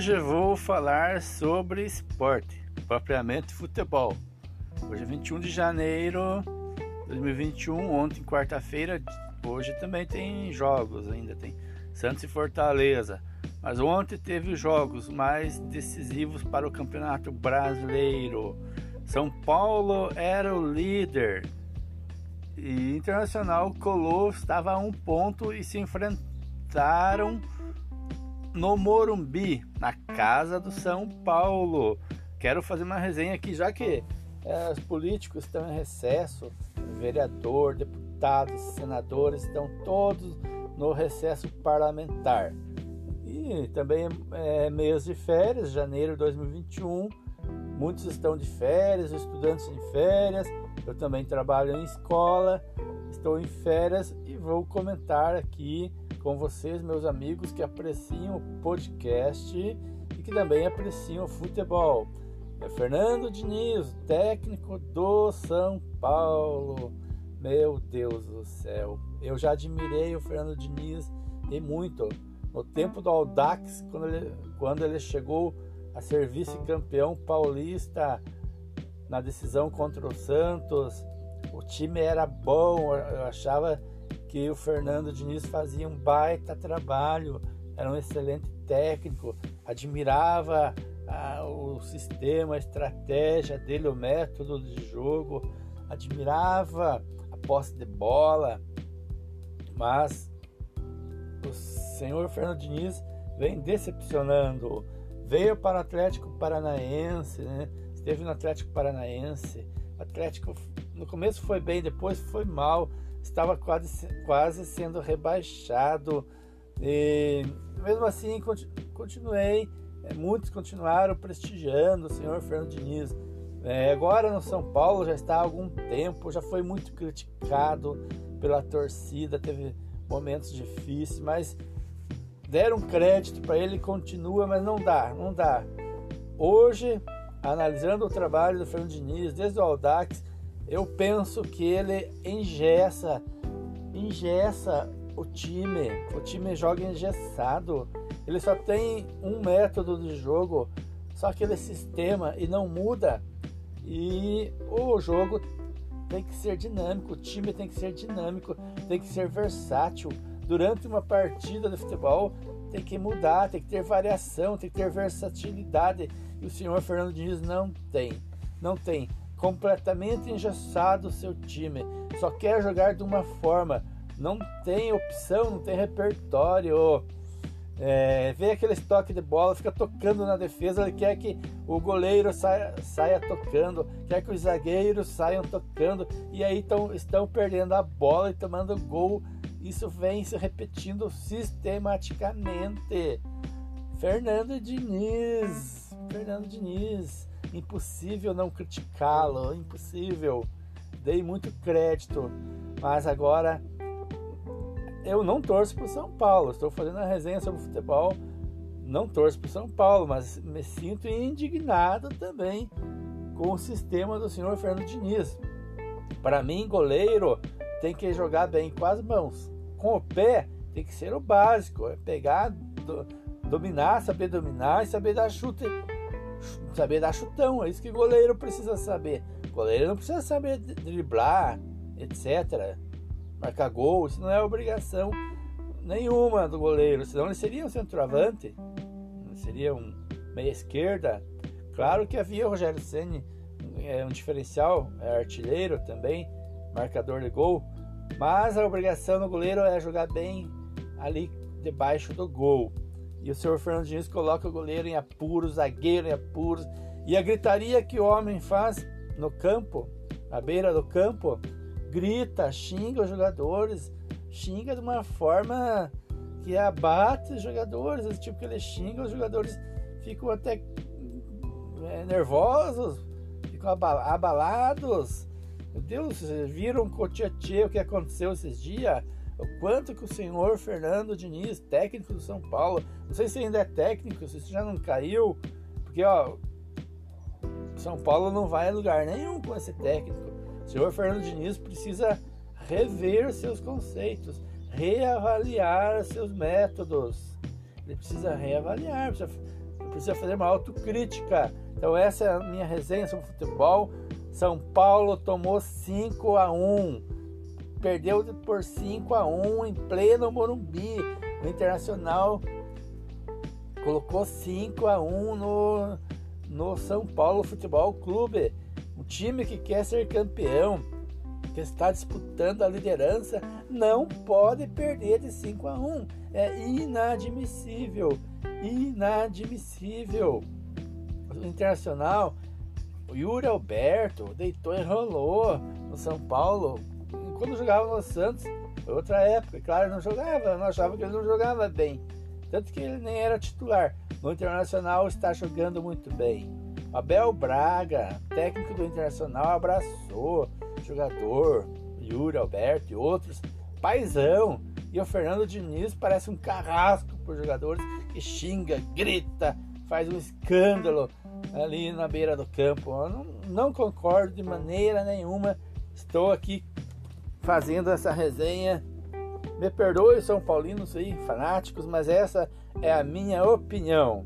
Hoje vou falar sobre esporte, propriamente futebol. Hoje é 21 de janeiro de 2021, ontem quarta-feira, hoje também tem jogos, ainda tem Santos e Fortaleza. Mas ontem teve jogos mais decisivos para o Campeonato Brasileiro. São Paulo era o líder e Internacional colou, estava a um ponto e se enfrentaram no Morumbi, na casa do São Paulo. Quero fazer uma resenha aqui, já que é, os políticos estão em recesso, vereador, deputados, senadores estão todos no recesso parlamentar. E também é mês de férias, janeiro de 2021. Muitos estão de férias, estudantes em férias. Eu também trabalho em escola, estou em férias e vou comentar aqui com vocês, meus amigos que apreciam o podcast e que também apreciam o futebol. É Fernando Diniz, técnico do São Paulo. Meu Deus do céu, eu já admirei o Fernando Diniz e muito. No tempo do Audax, quando ele, quando ele chegou a ser vice-campeão paulista na decisão contra o Santos, o time era bom, eu achava que o Fernando Diniz fazia um baita trabalho, era um excelente técnico, admirava ah, o sistema, a estratégia dele, o método de jogo, admirava a posse de bola, mas o senhor Fernando Diniz vem decepcionando. Veio para o Atlético Paranaense, né? esteve no Atlético Paranaense. Atlético no começo foi bem, depois foi mal estava quase, quase sendo rebaixado. E mesmo assim, continuei. É, muitos continuaram prestigiando o senhor Fernando Diniz. É, agora no São Paulo já está há algum tempo, já foi muito criticado pela torcida, teve momentos difíceis, mas deram crédito para ele, continua, mas não dá, não dá. Hoje, analisando o trabalho do Fernando Diniz, desde o Aldax, eu penso que ele engessa, engessa o time. O time joga engessado. Ele só tem um método de jogo, só aquele sistema e não muda. E o jogo tem que ser dinâmico, o time tem que ser dinâmico, tem que ser versátil. Durante uma partida de futebol tem que mudar, tem que ter variação, tem que ter versatilidade. E o senhor Fernando Diniz não tem. Não tem completamente engessado seu time, só quer jogar de uma forma, não tem opção, não tem repertório. É, vê aquele toque de bola, fica tocando na defesa, ele quer que o goleiro saia, saia tocando, quer que os zagueiros saiam tocando, e aí tão, estão perdendo a bola e tomando gol. Isso vem se repetindo sistematicamente. Fernando Diniz, Fernando Diniz, impossível não criticá-lo, impossível. Dei muito crédito, mas agora eu não torço para o São Paulo. Estou fazendo a resenha sobre futebol, não torço para o São Paulo, mas me sinto indignado também com o sistema do senhor Fernando Diniz. Para mim, goleiro tem que jogar bem com as mãos. Com o pé tem que ser o básico, é pegar, do, dominar, saber dominar e saber dar chute saber dar chutão, é isso que goleiro precisa saber. goleiro não precisa saber driblar, etc. Marcar gol, isso não é obrigação nenhuma do goleiro, senão ele seria um centroavante, seria um meia esquerda. Claro que havia o Rogério Ceni é um diferencial, é artilheiro também, marcador de gol, mas a obrigação do goleiro é jogar bem ali debaixo do gol. E o senhor Fernando Diniz coloca o goleiro em apuros, zagueiro em apuros. E a gritaria que o homem faz no campo, à beira do campo, grita, xinga os jogadores, xinga de uma forma que abate os jogadores, tipo que ele xinga, os jogadores ficam até é, nervosos, ficam abalados. Meu Deus, viram o o que aconteceu esses dias? O quanto que o senhor Fernando Diniz, técnico do São Paulo, não sei se ainda é técnico, se já não caiu, porque ó, São Paulo não vai a lugar nenhum com esse técnico. O senhor Fernando Diniz precisa rever seus conceitos, reavaliar seus métodos. Ele precisa reavaliar, precisa precisa fazer uma autocrítica. Então essa é a minha resenha sobre futebol. São Paulo tomou 5 a 1. Perdeu por 5 a 1 em pleno Morumbi. O Internacional colocou 5 a 1 no, no São Paulo Futebol Clube. Um time que quer ser campeão, que está disputando a liderança, não pode perder de 5 a 1. É inadmissível. Inadmissível. O Internacional, o Yuri Alberto deitou e rolou no São Paulo. Quando jogava no Santos, outra época. Claro, não jogava, não achava que ele não jogava bem. Tanto que ele nem era titular. No Internacional está jogando muito bem. Abel Braga, técnico do Internacional, abraçou jogador, Yuri Alberto e outros. Paizão. E o Fernando Diniz parece um carrasco por jogadores que xinga, grita, faz um escândalo ali na beira do campo. Eu não, não concordo de maneira nenhuma. Estou aqui fazendo essa resenha me perdoe, São Paulinos aí, fanáticos, mas essa é a minha opinião.